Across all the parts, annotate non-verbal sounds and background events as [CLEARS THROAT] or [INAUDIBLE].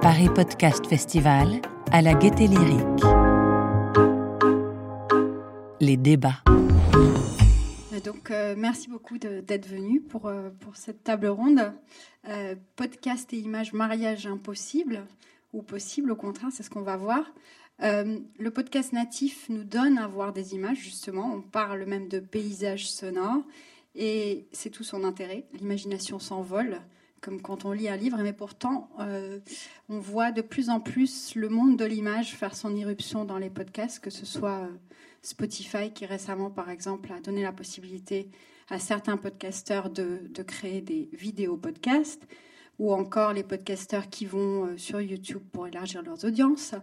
Paris Podcast Festival à la gaieté lyrique. Les débats. Donc, euh, merci beaucoup d'être venu pour, euh, pour cette table ronde. Euh, podcast et images mariage impossible, ou possible au contraire, c'est ce qu'on va voir. Le podcast natif nous donne à voir des images, justement. On parle même de paysages sonores, et c'est tout son intérêt. L'imagination s'envole comme quand on lit un livre, mais pourtant, euh, on voit de plus en plus le monde de l'image faire son irruption dans les podcasts, que ce soit euh, Spotify qui récemment, par exemple, a donné la possibilité à certains podcasteurs de, créer des vidéos podcasts, ou encore les podcasteurs qui vont euh, sur YouTube pour élargir leurs audiences.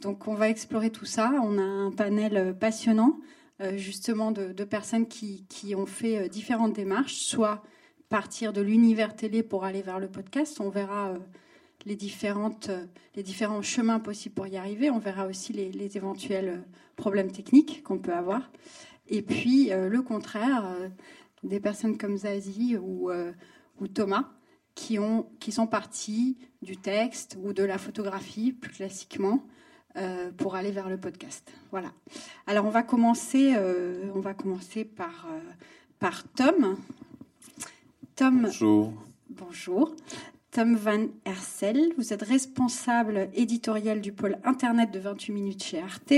Donc on va explorer tout ça. On a un panel passionnant, justement, de, personnes qui, qui, ont fait différentes démarches, soit partir de l'univers télé pour aller vers le podcast. On verra euh, les, différentes, euh, les différents chemins possibles pour y arriver. On verra aussi les, éventuels euh, problèmes techniques qu'on peut avoir. Et puis, le contraire, des personnes comme Zazie ou, ou Thomas qui, ont, qui sont partis du texte ou de la photographie, plus classiquement, pour aller vers le podcast. Voilà. Alors, on va commencer, on va commencer par, par Tom. Tom. Bonjour. Bonjour. Tom Van Hersel, vous êtes responsable éditorial du pôle Internet de 28 minutes chez Arte.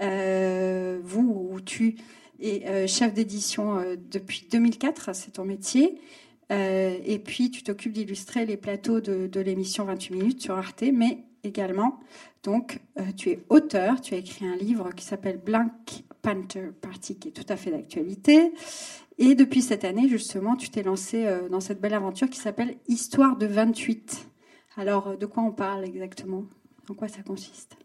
Euh, vous ou tu es euh, chef d'édition euh, depuis 2004, c'est ton métier. et puis tu t'occupes d'illustrer les plateaux de, de l'émission 28 minutes sur Arte, mais également, donc, tu es auteur, tu as écrit un livre qui s'appelle Blank Panther Party, qui est tout à fait d'actualité. Et depuis cette année, justement, tu t'es lancé euh, dans cette belle aventure qui s'appelle Histoire de 28. Alors, euh, de quoi on parle exactement? En quoi ça consiste?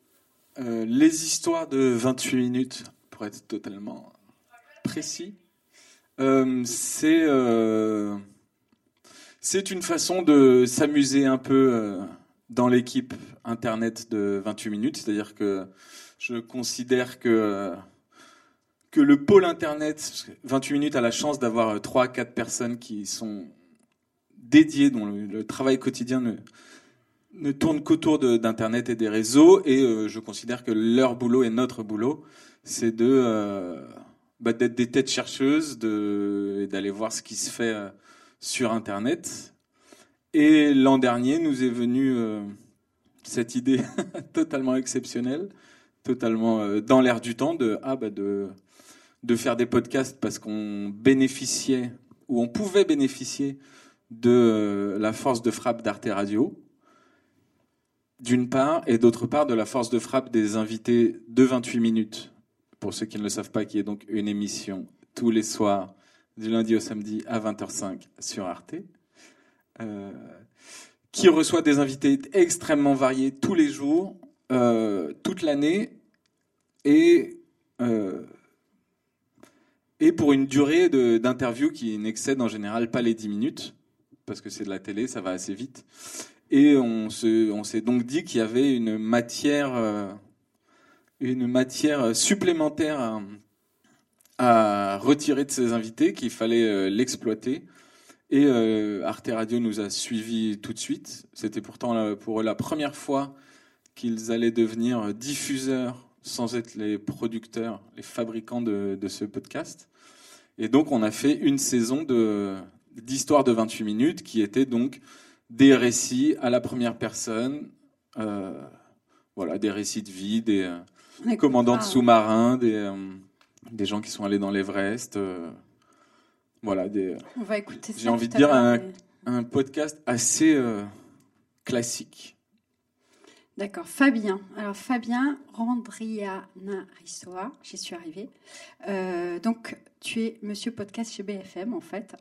Euh, Les histoires de 28 minutes, pour être totalement précis, c'est une façon de s'amuser un peu dans l'équipe Internet de 28 minutes. C'est-à-dire que je considère que que le pôle Internet, 28 minutes, a la chance d'avoir 3 à 4 personnes qui sont dédiées, dont le, travail quotidien ne, ne tourne qu'autour d'Internet et des réseaux. Et euh, je considère que leur boulot et notre boulot, c'est de euh, bah, d'être des têtes chercheuses, de, d'aller voir ce qui se fait euh, sur Internet. Et l'an dernier, nous est venue cette idée [LAUGHS] totalement exceptionnelle, totalement dans l'air du temps, de ah bah de de faire des podcasts parce qu'on bénéficiait ou on pouvait bénéficier de euh, la force de frappe d'Arte Radio, d'une part, et d'autre part de la force de frappe des invités de 28 minutes, pour ceux qui ne le savent pas, qui est donc une émission tous les soirs, du lundi au samedi à 20h05 sur Arte, euh, qui reçoit des invités extrêmement variés tous les jours, euh, toute l'année, et et pour une durée d'interview qui n'excède en général pas les 10 minutes, parce que c'est de la télé, ça va assez vite. Et on s'est on donc dit qu'il y avait une matière, euh, une matière supplémentaire à, retirer de ces invités, qu'il fallait euh, l'exploiter. Et euh, Arte Radio nous a suivis tout de suite. C'était pourtant pour eux la première fois qu'ils allaient devenir diffuseurs sans être les producteurs, les fabricants de, de ce podcast. Et donc, on a fait une saison de, d'histoire de 28 minutes qui était donc des récits à la première personne, euh, voilà, des récits de vie, des euh, commandants de sous-marins, des, euh, des gens qui sont allés dans l'Everest. Voilà, des, on va écouter J'ai envie de dire un, un, podcast assez classique. D'accord, Fabien. Alors Fabien Randriana Rissoa, j'y suis arrivée. Euh, donc tu es Monsieur Podcast chez BFM en fait.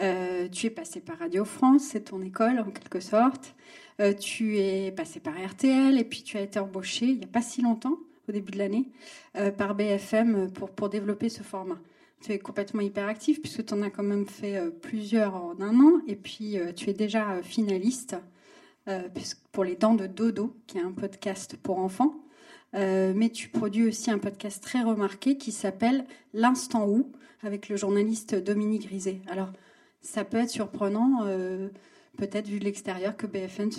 Euh, tu es passé par Radio France, c'est ton école en quelque sorte. Euh, tu es passé par RTL et puis tu as été embauché il n'y a pas si longtemps, au début de l'année, par BFM pour, pour développer ce format. Tu es complètement hyperactif puisque tu en as quand même fait plusieurs en un an et puis tu es déjà finaliste euh, pour les dents de Dodo, qui est un podcast pour enfants. mais tu produis aussi un podcast très remarqué qui s'appelle L'instant où, avec le journaliste Dominique Rizet. Alors, ça peut être surprenant, peut-être vu de l'extérieur, que BFN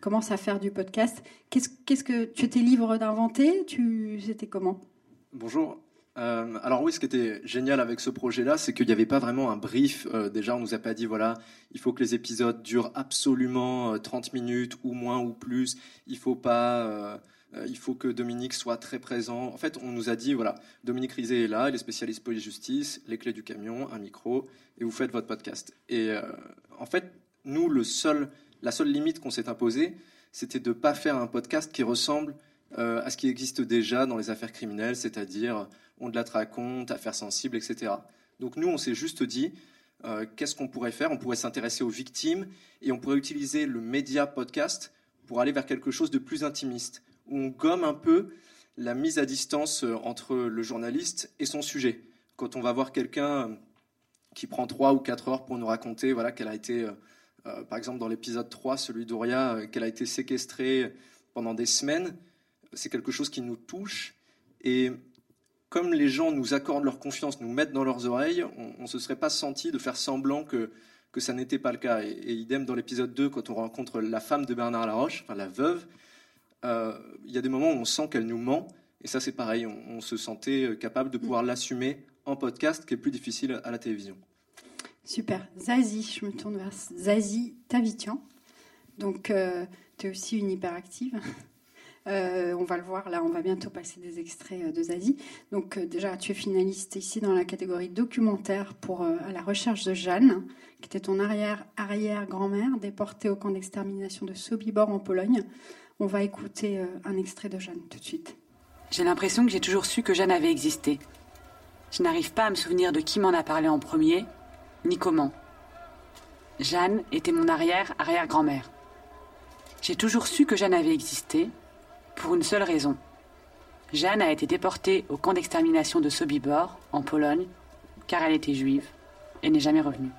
commence à faire du podcast. Qu'est-ce, que tu étais libre d'inventer? Tu, c'était comment? Bonjour. Euh, alors oui, ce qui était génial avec ce projet-là, c'est qu'il n'y avait pas vraiment un brief. Euh, déjà, on nous a pas dit, voilà, il faut que les épisodes durent absolument 30 euh, minutes ou moins ou plus. Il faut pas, il faut que Dominique soit très présent. En fait, on nous a dit, voilà, Dominique Rizet est là, il est spécialiste police-justice, les clés du camion, un micro, et vous faites votre podcast. Et en fait, nous, la seule limite qu'on s'est imposée, c'était de ne pas faire un podcast qui ressemble à ce qui existe déjà dans les affaires criminelles, c'est-à-dire on de la raconte, affaires sensibles, etc. Donc nous, on s'est juste dit, euh, qu'est-ce qu'on pourrait faire? On pourrait s'intéresser aux victimes et on pourrait utiliser le média podcast pour aller vers quelque chose de plus intimiste, où on gomme un peu la mise à distance euh, entre le journaliste et son sujet. Quand on va voir quelqu'un euh, qui prend trois ou quatre heures pour nous raconter voilà, qu'elle a été, par exemple dans l'épisode 3, celui d'Auria, qu'elle a été séquestrée pendant des semaines, c'est quelque chose qui nous touche. Et comme les gens nous accordent leur confiance, nous mettent dans leurs oreilles, on ne se serait pas senti de faire semblant que, que ça n'était pas le cas. Et, idem dans l'épisode 2, quand on rencontre la femme de Bernard Laroche, enfin la veuve, euh, il y a des moments où on sent qu'elle nous ment. Et ça, c'est pareil, on, se sentait euh, capable de pouvoir l'assumer en podcast, qui est plus difficile à la télévision. Super. Zazie, je me tourne vers Zazie Tavitian. Donc, euh, tu es aussi une hyperactive. Euh, on va le voir là, on va bientôt passer des extraits euh, de Zazie. Donc euh, déjà, tu es finaliste ici dans la catégorie documentaire pour à la recherche de Jeanne, qui était ton arrière-arrière-grand-mère déportée au camp d'extermination de Sobibor en Pologne. On va écouter un extrait de Jeanne tout de suite. J'ai l'impression que j'ai toujours su que Jeanne avait existé. Je n'arrive pas à me souvenir de qui m'en a parlé en premier, ni comment. Jeanne était mon arrière-arrière-grand-mère. J'ai toujours su que Jeanne avait existé, pour une seule raison. Jeanne a été déportée au camp d'extermination de Sobibor, en Pologne, car elle était juive et n'est jamais revenue.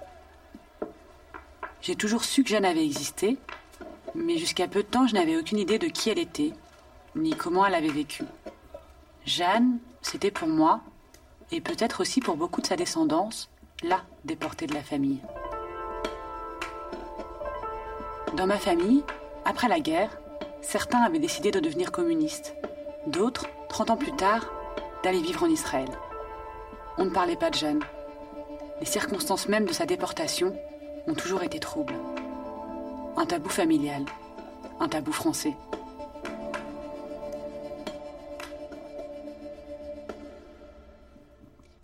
J'ai toujours su que Jeanne avait existé, mais jusqu'à peu de temps, je n'avais aucune idée de qui elle était, ni comment elle avait vécu. Jeanne, c'était pour moi, et peut-être aussi pour beaucoup de sa descendance, la déportée de la famille. Dans ma famille, après la guerre, Certains avaient décidé de devenir communistes. D'autres, 30 ans plus tard, d'aller vivre en Israël. On ne parlait pas de Jeanne. Les circonstances mêmes de sa déportation ont toujours été troubles. Un tabou familial, un tabou français.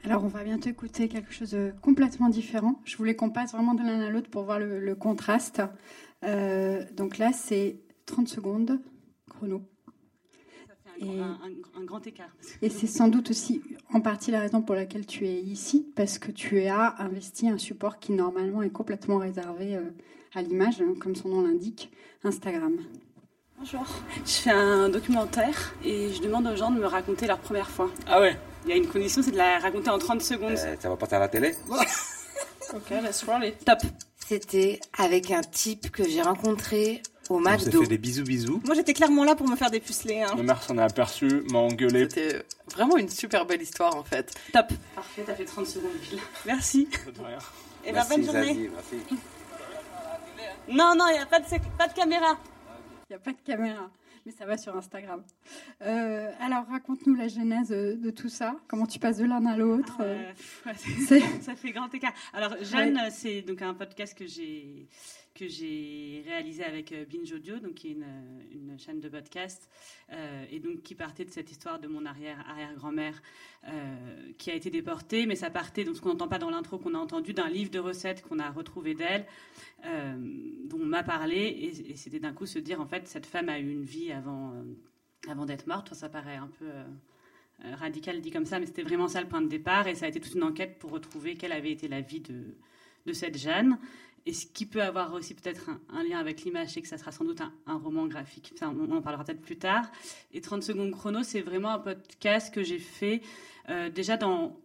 Alors, on va bientôt écouter quelque chose de complètement différent. Je voulais qu'on passe vraiment de l'un à l'autre pour voir le, contraste. Euh, donc là, c'est 30 secondes, chrono. Ça fait un, grand écart. Et c'est sans doute aussi en partie la raison pour laquelle tu es ici, parce que tu as investi un support qui normalement est complètement réservé euh, à l'image, hein, comme son nom l'indique, Instagram. Bonjour, je fais un documentaire et je demande aux gens de me raconter leur première fois. Ah ouais? Il y a une condition, c'est de la raconter en 30 secondes. Euh, ça va passer à la télé? [LAUGHS] Ok, let's roll it. Top. C'était avec un type que j'ai rencontré au McDo. On s'est fait des bisous bisous. Moi j'étais clairement là pour me faire dépuceler. Hein. Le maire s'en est aperçu, m'a engueulé. C'était vraiment une super belle histoire en fait. Top. Parfait, t'as fait 30 secondes Merci. Et ben bonne journée. merci. Non, non, il n'y a pas de, pas de caméra. Il n'y a pas de caméra, mais ça va sur Instagram. Euh, alors, raconte-nous la genèse de, tout ça. Comment tu passes de l'un à l'autre euh, [LAUGHS] Ça fait grand écart. Alors, Jeanne, c'est donc un podcast que j'ai que j'ai réalisé avec euh, Binge Audio, donc qui est une, chaîne de podcast, euh, et donc qui partait de cette histoire de mon arrière arrière grand-mère euh, qui a été déportée, mais ça partait donc ce qu'on n'entend pas dans l'intro qu'on a entendu d'un livre de recettes qu'on a retrouvé d'elle, dont on m'a parlé, et, c'était d'un coup se dire en fait cette femme a eu une vie avant avant d'être morte. ça paraît un peu radical dit comme ça, mais c'était vraiment ça le point de départ, et ça a été toute une enquête pour retrouver quelle avait été la vie de de cette Jeanne et ce qui peut avoir aussi peut-être un, lien avec l'image, c'est que ça sera sans doute un, roman graphique. on en parlera peut-être plus tard. Et 30 secondes chrono, c'est vraiment un podcast que j'ai fait euh, déjà dans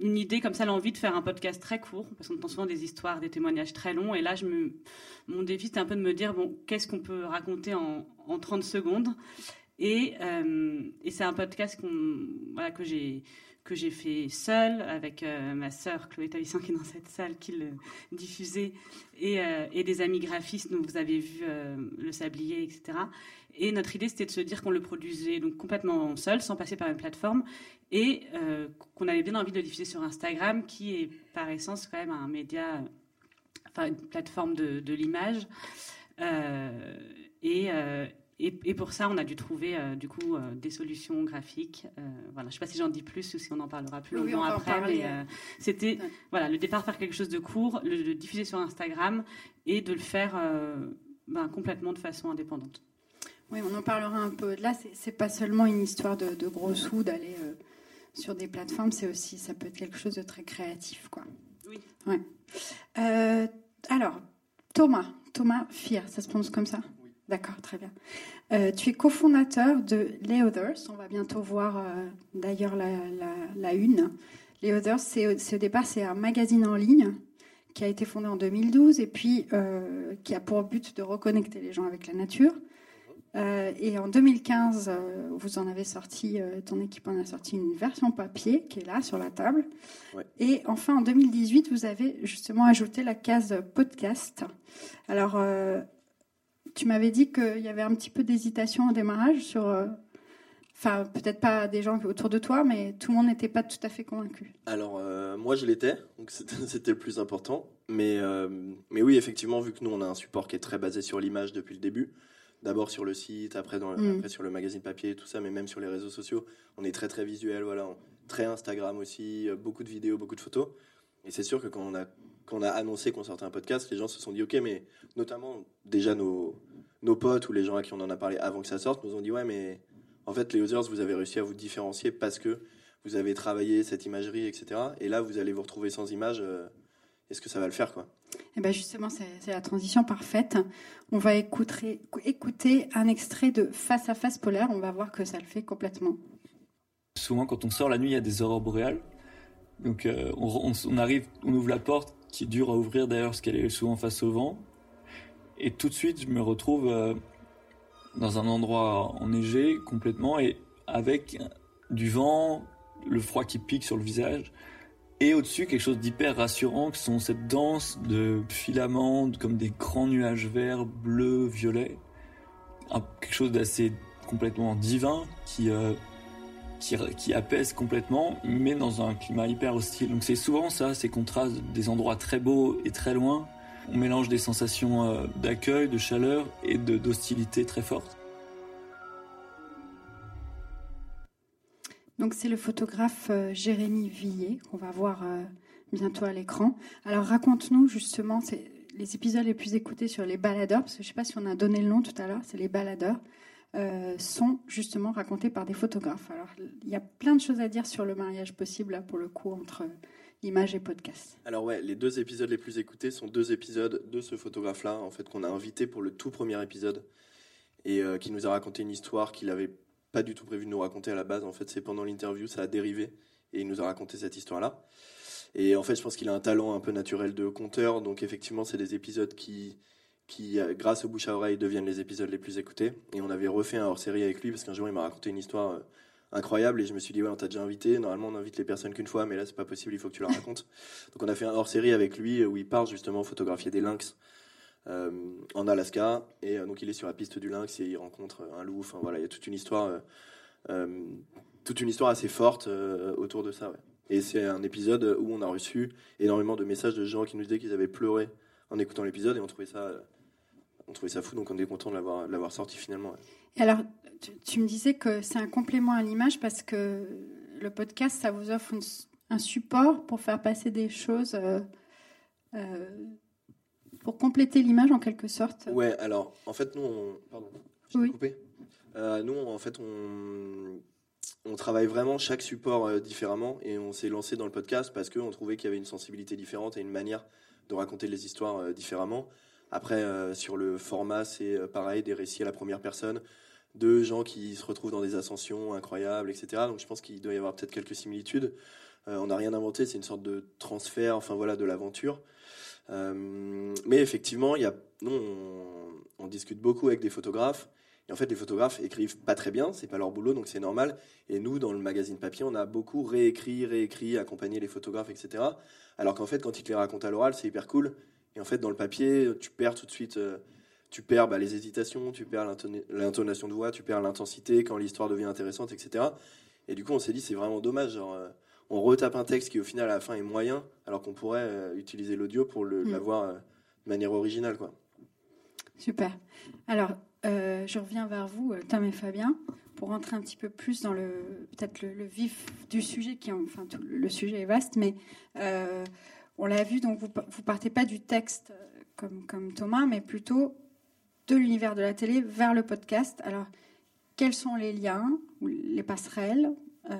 une idée comme ça, l'envie de faire un podcast très court, parce qu'on entend souvent des histoires, des témoignages très longs. Et là, je me, mon défi, c'était un peu de me dire, bon, qu'est-ce qu'on peut raconter en, en 30 secondes? Et, euh, et c'est un podcast voilà, que j'ai que j'ai fait seul avec euh, ma sœur Chloé Talisson qui est dans cette salle qui le diffusait et, euh, et des amis graphistes dont vous avez vu euh, le sablier etc et notre idée c'était de se dire qu'on le produisait donc complètement seul sans passer par une plateforme et qu'on avait bien envie de le diffuser sur Instagram qui est par essence quand même un média enfin une plateforme de, de l'image. Et, et, et pour ça, on a dû trouver euh, du coup euh, des solutions graphiques. Euh, voilà, je sais pas si j'en dis plus ou si on en parlera plus Oui, en après, mais c'était Ouais. voilà le départ faire quelque chose de court, le, le diffuser sur Instagram et de le faire ben, complètement de façon indépendante. Oui, on en parlera un peu. Là, c'est- pas seulement une histoire de, de gros sous d'aller sur des plateformes, c'est aussi, ça peut être quelque chose de très créatif, quoi. Oui. Ouais. Alors, Thomas, Thomas Fier, ça se prononce comme ça? D'accord, très bien. Euh, tu es cofondateur de Les Others. On va bientôt voir euh, d'ailleurs la, la, la une. Les Others, c'est au départ c'est un magazine en ligne qui a été fondé en 2012 et puis euh, qui a pour but de reconnecter les gens avec la nature. Et en 2015, euh, vous en avez sorti, ton équipe en a sorti une version papier qui est là sur la table. Ouais. Et enfin, en 2018, vous avez justement ajouté la case podcast. Alors, tu m'avais dit qu'il y avait un petit peu d'hésitation au démarrage sur. euh, Enfin, peut-être pas des gens autour de toi, mais tout le monde n'était pas tout à fait convaincu. Alors, euh, moi, je l'étais, donc c'était [LAUGHS] le plus important. Mais, euh, mais oui, effectivement, vu que nous, on a un support qui est très basé sur l'image depuis le début, d'abord sur le site, après, dans, Mm. après sur le magazine papier, tout ça, mais même sur les réseaux sociaux, on est très, très visuel, voilà, on- très Instagram aussi, beaucoup de vidéos, beaucoup de photos. Et c'est sûr que quand on a, quand on a annoncé qu'on sortait un podcast, les gens se sont dit, OK, mais notamment déjà nos, nos potes ou les gens à qui on en a parlé avant que ça sorte nous ont dit, ouais, mais en fait, les Others, vous avez réussi à vous différencier parce que vous avez travaillé cette imagerie, etc. Et là, vous allez vous retrouver sans image. euh, Est-ce que ça va le faire, quoi? Et ben justement, c'est c'est la transition parfaite. On va écouter, écouter un extrait de Face à face polaire. On va voir que ça le fait complètement. Souvent, quand on sort la nuit, il y a des aurores boréales. Donc, euh, on, on- on arrive, on ouvre la porte qui est dure à ouvrir d'ailleurs parce qu'elle est souvent face au vent. Et tout de suite, je me retrouve euh, dans un endroit enneigé complètement et avec du vent, le froid qui pique sur le visage. Et au-dessus, quelque chose d'hyper rassurant, qui sont cette danse de filaments, comme des grands nuages verts, bleus, violets. Quelque chose d'assez complètement divin qui, euh, qui, apaise complètement, mais dans un climat hyper hostile. Donc c'est souvent ça, ces contrastes des endroits très beaux et très loin. On mélange des sensations euh, d'accueil, de chaleur et d'hostilité très fortes. Donc c'est le photographe euh, Jérémy Villet qu'on va voir euh, bientôt à l'écran. Alors raconte-nous justement les épisodes les plus écoutés sur les baladeurs, parce que je ne sais pas si on a donné le nom tout à l'heure, c'est les baladeurs, sont justement racontés par des photographes. Alors il y a plein de choses à dire sur le mariage possible là, pour le coup entre euh, image et podcast. Alors ouais, les deux épisodes les plus écoutés sont deux épisodes de ce photographe-là, en fait, qu'on a invité pour le tout premier épisode et euh, qui nous a raconté une histoire qu'il avait pas du tout prévu de nous raconter à la base. En fait, c'est pendant l'interview, ça a dérivé et il nous a raconté cette histoire-là. Et en fait, je pense qu'il a un talent un peu naturel de conteur, donc effectivement, c'est des épisodes qui, qui, euh, grâce au bouche à oreille, deviennent les épisodes les plus écoutés. Et on avait refait un hors-série avec lui parce qu'un jour, il m'a raconté une histoire euh, incroyable et je me suis dit, ouais, on t'a déjà invité. Normalement, on invite les personnes qu'une fois, mais là, c'est pas possible, il faut que tu la racontes. [LAUGHS] donc, on a fait un hors-série avec lui où il part justement photographier des lynx euh, en Alaska. Et euh, donc, il est sur la piste du lynx et il rencontre un loup. Enfin, voilà, il y a toute une histoire, euh, euh, toute une histoire assez forte euh, autour de ça, ouais. Et c'est un épisode où on a reçu énormément de messages de gens qui nous disaient qu'ils avaient pleuré en écoutant l'épisode et on trouvait ça, euh, on trouvait ça fou, donc on est content de l'avoir, sorti finalement. Et alors tu, tu me disais que c'est un complément à l'image parce que le podcast ça vous offre une- un support pour faire passer des choses. euh, euh, pour compléter l'image en quelque sorte. Ouais, alors en fait, nous, on... pardon, je Oui. coupé. Euh, nous, en fait, on... on travaille vraiment chaque support euh, différemment et on s'est lancé dans le podcast parce qu'on trouvait qu'il y avait une sensibilité différente et une manière de raconter les histoires euh, différemment. Après, euh, sur le format, c'est euh, pareil, des récits à la première personne, de gens qui se retrouvent dans des ascensions incroyables, etc. Donc je pense qu'il doit y avoir peut-être quelques similitudes. Euh, on n'a rien inventé, c'est une sorte de transfert, enfin voilà, de l'aventure. Mais effectivement, y a, nous, on, on discute beaucoup avec des photographes Et en fait, les photographes écrivent pas très bien, c'est pas leur boulot, donc c'est normal. Et nous, dans le magazine papier, on a beaucoup réécrit, réécrit, accompagné les photographes, etc. Alors qu'en fait, quand ils te les racontent à l'oral, c'est hyper cool. Et en fait, dans le papier, tu perds tout de suite, euh, tu perds bah, les hésitations, tu perds l'intona- l'intonation de voix, tu perds l'intensité quand l'histoire devient intéressante, etc. Et du coup, on s'est dit, c'est vraiment dommage. Genre, euh, on retape un texte qui, au final, à la fin, est moyen, alors qu'on pourrait euh, utiliser l'audio pour Mm. l'avoir euh, de manière originale, quoi. Super. Alors, euh, je reviens vers vous, Tom et Fabien, pour rentrer un petit peu plus dans le peut-être le, le vif du sujet, qui enfin tout- le sujet est vaste, mais euh, on l'a vu, donc vous vous partez pas du texte euh, comme Thomas, mais plutôt de l'univers de la télé vers le podcast. Alors, quels sont les liens les passerelles? Euh,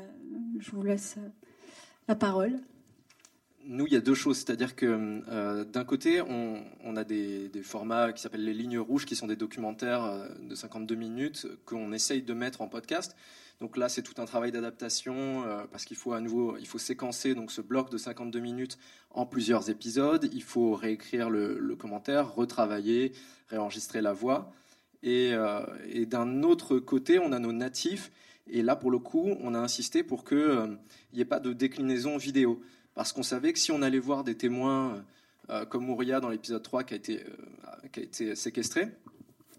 Je vous laisse euh, la parole. Nous, il y a deux choses. C'est-à-dire que d'un côté, on, a des, formats qui s'appellent les lignes rouges, qui sont des documentaires de 52 minutes qu'on essaye de mettre en podcast. Donc là, c'est tout un travail d'adaptation euh, parce qu'il faut à nouveau, séquencer donc ce bloc de 52 minutes en plusieurs épisodes. Il faut réécrire le, commentaire, retravailler, réenregistrer la voix. Et, euh, et d'un autre côté, on a nos natifs. Et là, pour le coup, on a insisté pour qu'il n'y ait pas de déclinaison vidéo. Parce qu'on savait que si on allait voir des témoins euh, comme Mouria dans l'épisode 3 qui a, été, euh, qui a été séquestrée,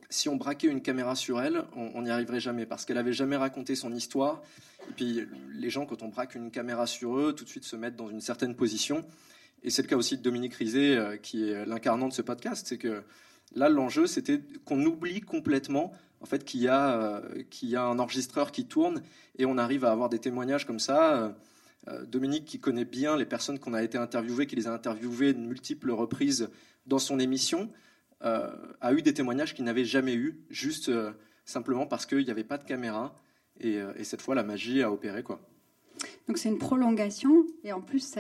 si on braquait une caméra sur elle, on n'y arriverait jamais parce qu'elle avait jamais raconté son histoire. Et puis les gens, quand on braque une caméra sur eux, tout de suite se mettent dans une certaine position. Et c'est le cas aussi de Dominique Rizet, euh, qui est l'incarnant de ce podcast. C'est que là, l'enjeu, c'était qu'on oublie complètement en fait qu'il y, a, euh, qu'il y a un enregistreur qui tourne et on arrive à avoir des témoignages comme ça. Euh, euh, Dominique, qui connaît bien les personnes qu'on a été interviewées, qui les a interviewées de multiples reprises dans son émission, euh, a eu des témoignages qu'il n'avait jamais eu, juste euh, simplement parce qu'il n'y avait pas de caméra. Et, euh, et, cette fois, la magie a opéré. Quoi. Donc c'est une prolongation, et en plus,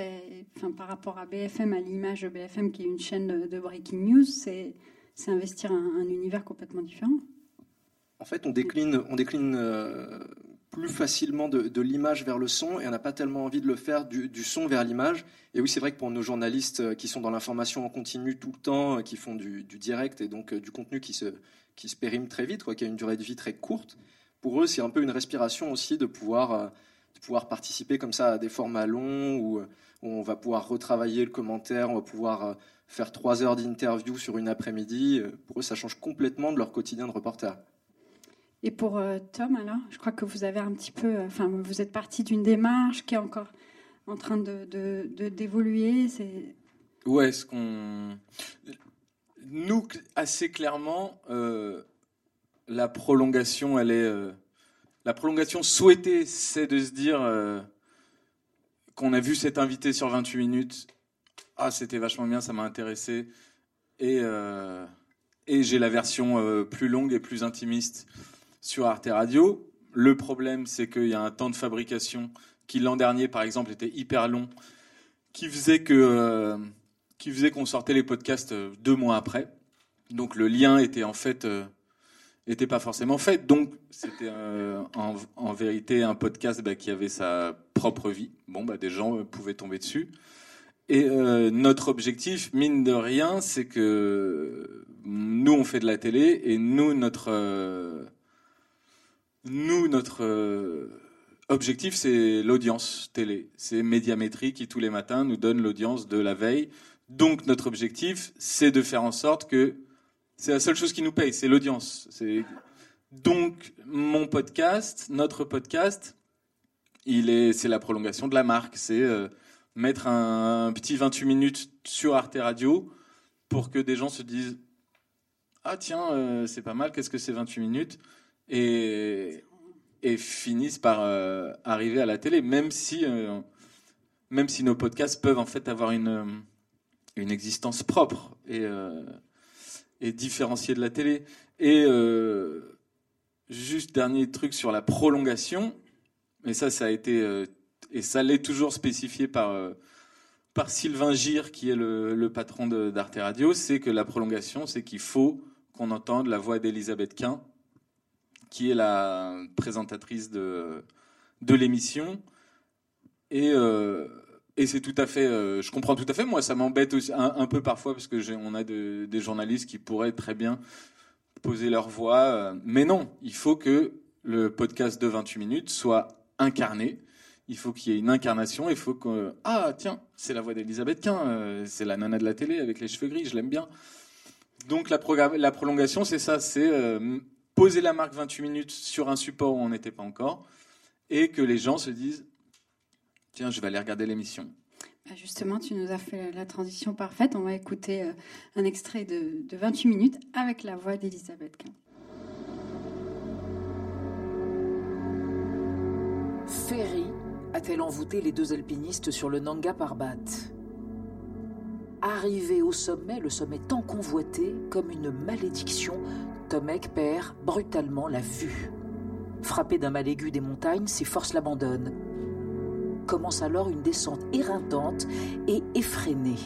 enfin, par rapport à BFM, à l'image de BFM, qui est une chaîne de, breaking news, c'est, investir un, un, univers complètement différent. En fait, on décline, on décline plus facilement de, l'image vers le son et on n'a pas tellement envie de le faire du, son vers l'image. Et oui, c'est vrai que pour nos journalistes euh, qui sont dans l'information en continu tout le temps, euh, qui font du, direct et donc euh, du contenu qui se, qui périme très vite, quoi, qui a une durée de vie très courte, pour eux, c'est un peu une respiration aussi de pouvoir, participer comme ça à des formats longs où on va pouvoir retravailler le commentaire, on va pouvoir faire trois heures d'interview sur une après-midi. Pour eux, ça change complètement de leur quotidien de reporter. Et pour euh, Tom, alors, je crois que vous avez un petit peu, enfin, vous êtes parti d'une démarche qui est encore en train de, d'évoluer. C'est ouais, ce qu'on nous assez clairement, euh, la prolongation, elle est euh, la prolongation souhaitée, c'est de se dire euh, qu'on a vu cet invité sur 28 minutes. Ah, c'était vachement bien, ça m'a intéressé. Et, euh, et j'ai la version euh, plus longue et plus intimiste sur Arte Radio. Le problème, c'est qu'il y a un temps de fabrication qui l'an dernier, par exemple, était hyper long, qui faisait que euh, qui faisait qu'on sortait les podcasts euh, deux mois après. Donc le lien était en fait euh, était pas forcément fait. Donc c'était en, vérité un podcast bah, qui avait sa propre vie. Bon, bah, des gens pouvaient tomber dessus. Et notre objectif, mine de rien, c'est que nous on fait de la télé et nous notre nous, notre euh, objectif, c'est l'audience télé. C'est Médiamétrie qui, tous les matins, nous donne l'audience de la veille. Donc, notre objectif, c'est de faire en sorte que c'est la seule chose qui nous paye, c'est l'audience. Donc, mon podcast, notre podcast, est, c'est la prolongation de la marque. C'est euh, mettre un, un, petit 28 minutes sur Arte Radio pour que des gens se disent Ah, tiens, euh, c'est pas mal, qu'est-ce que c'est 28 minutes? Et, et finissent par euh, arriver à la télé, même si, euh, même si nos podcasts peuvent en fait avoir une, une existence propre et, euh, et différenciée de la télé. Et euh, juste dernier truc sur la prolongation, mais ça, ça a été, euh, et ça l'est toujours spécifié par, euh, par Sylvain Gire, qui est le, le patron d'Arte Radio, c'est que la prolongation, c'est qu'il faut qu'on entende la voix d'Elisabeth Quint qui est la présentatrice de, de l'émission. Et, euh, et c'est tout à fait, euh, je comprends tout à fait. Moi, ça m'embête aussi un, peu parfois parce que on a de, des journalistes qui pourraient très bien poser leur voix. euh, mais non, il faut que le podcast de 28 minutes soit incarné. Il faut qu'il y ait une incarnation. Il faut que ah tiens, c'est la voix d'Elisabeth Quint, c'est la nana de la télé avec les cheveux gris, je l'aime bien. Donc la, la prolongation, c'est ça, c'est poser la marque 28 minutes sur un support où on n'était pas encore, et que les gens se disent tiens, je vais aller regarder l'émission. Bah, Justement, tu nous as fait la transition parfaite. On va écouter euh, un extrait de, de 28 minutes avec la voix d'Elisabeth. Ferry a-t-elle envoûté les deux alpinistes sur le Nanga Parbat? Arrivé au sommet, le sommet tant convoité, comme une malédiction, Tomek perd brutalement la vue. Frappé d'un mal aigu des montagnes, ses forces l'abandonnent. Commence alors une descente éreintante et effrénée.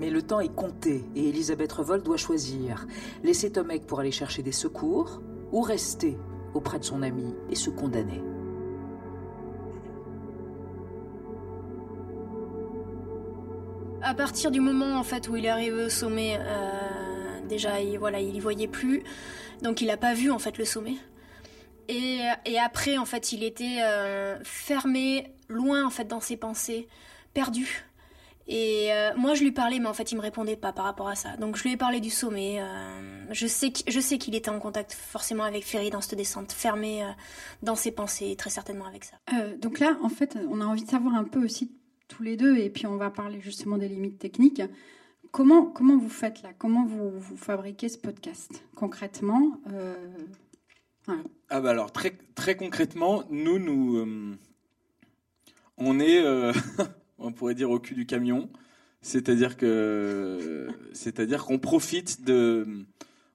Mais le temps est compté et Elisabeth Revol doit choisir laisser Tomek pour aller chercher des secours ou rester auprès de son ami et se condamner. À partir du moment en fait où il est arrivé au sommet, euh, déjà il, voilà, il y voyait plus, donc il n'a pas vu en fait le sommet. Et, et après en fait il était euh, fermé, loin en fait dans ses pensées, perdu. Et euh, moi je lui parlais mais en fait il me répondait pas par rapport à ça. Donc je lui ai parlé du sommet. je sais je sais qu'il était en contact forcément avec Ferry dans cette descente, fermé dans ses pensées, très certainement avec ça. Donc là, en fait, on a envie de savoir un peu aussi tous les deux, et puis on va parler justement des limites techniques. Comment, comment vous faites là? Comment vous, vous fabriquez ce podcast? Concrètement Euh. Ah bah alors très très concrètement, nous nous euh, on est euh, [LAUGHS] on pourrait dire au cul du camion, c'est-à-dire que c'est-à-dire qu'on profite de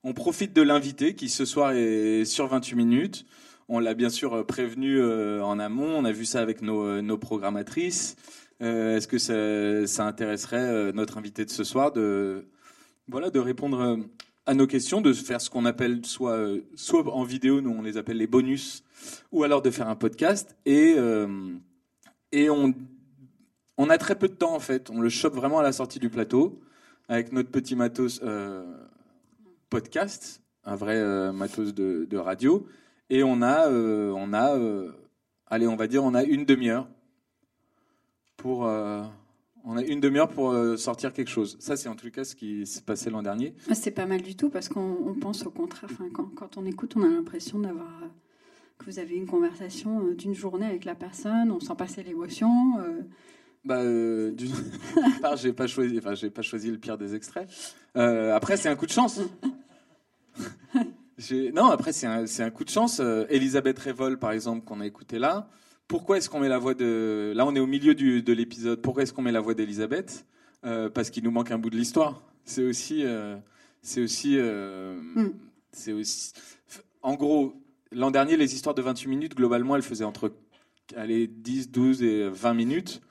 on profite de l'invité qui ce soir est sur 28 minutes. On l'a bien sûr prévenu en amont, on a vu ça avec nos, nos programmatrices. Euh, Est-ce que ça, intéresserait euh, notre invité de ce soir de voilà de répondre euh, à nos questions, de faire ce qu'on appelle soit, soit en vidéo, nous on les appelle les bonus, ou alors de faire un podcast. Et, et on, on a très peu de temps en fait. On le chope vraiment à la sortie du plateau avec notre petit matos podcast, un vrai matos de, de radio. Et on a, on a allez, on va dire, on a une demi-heure pour. euh, on a une demi-heure pour euh, sortir quelque chose. Ça, c'est en tout cas ce qui s'est passé l'an dernier. Ah, C'est pas mal du tout parce qu'on on pense au contraire. Enfin, quand, quand on écoute, on a l'impression d'avoir euh, que vous avez une conversation d'une journée avec la personne. On sent passer l'émotion. Bah, euh, [LAUGHS] part, j'ai pas choisi, enfin, j'ai pas choisi le pire des extraits. Euh, après, c'est un coup de chance. [LAUGHS] Non, après, c'est un, un coup de chance. Euh, Elisabeth Révol, par exemple, qu'on a écouté là. Pourquoi est-ce qu'on met la voix de. Là, on est au milieu du- de l'épisode. Pourquoi est-ce qu'on met la voix d'Elisabeth? Euh, Parce qu'il nous manque un bout de l'histoire. C'est aussi. euh, c'est aussi. euh, Mm. C'est aussi. En gros, l'an dernier, les histoires de 28 minutes, globalement, elles faisaient entre allez, 10, 12 et 20 minutes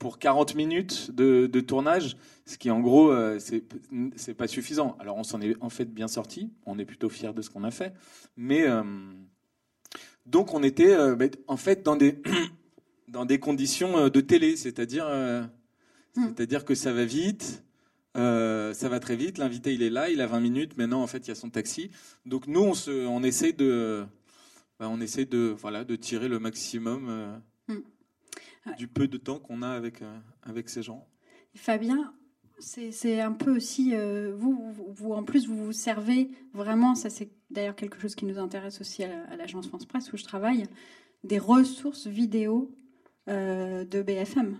pour 40 minutes de, de tournage, ce qui en gros, euh, c'est c'est pas suffisant. Alors on s'en est en fait bien sorti, on est plutôt fiers de ce qu'on a fait, mais euh, donc on était euh, en fait dans des [CLEARS THROAT] dans des conditions euh, de télé, c'est-à-dire euh, c'est-à-dire que ça va vite. euh, ça va très vite. L'invité, il est là, il a 20 minutes. Maintenant, en fait, il y a son taxi. Donc nous, on, se, on essaie de, bah, on essaie de, voilà, de tirer le maximum euh, Mm. du peu de temps qu'on a avec, avec ces gens. Fabien, c'est un peu aussi, euh, vous, vous, en plus, vous vous servez vraiment, ça c'est d'ailleurs quelque chose qui nous intéresse aussi à l'agence France Presse où je travaille, des ressources vidéo euh, de BFM.